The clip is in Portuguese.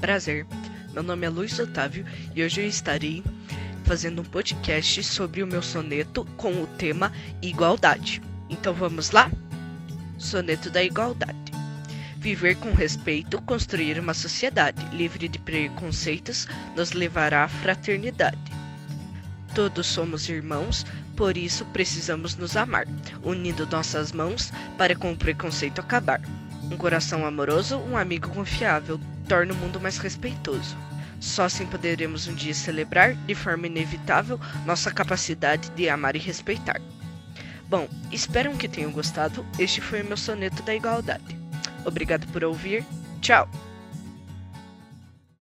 Prazer, meu nome é Luiz Otávio e hoje eu estarei fazendo um podcast sobre o meu soneto com o tema igualdade. Então vamos lá? Soneto da igualdade. Viver com respeito, construir uma sociedade livre de preconceitos, nos levará à fraternidade. Todos somos irmãos, por isso precisamos nos amar, unindo nossas mãos para com o preconceito acabar. Um coração amoroso, um amigo confiável, torna o mundo mais respeitoso. Só assim poderemos um dia celebrar, de forma inevitável, nossa capacidade de amar e respeitar. Bom, espero que tenham gostado. Este foi o meu soneto da igualdade. Obrigado por ouvir. Tchau!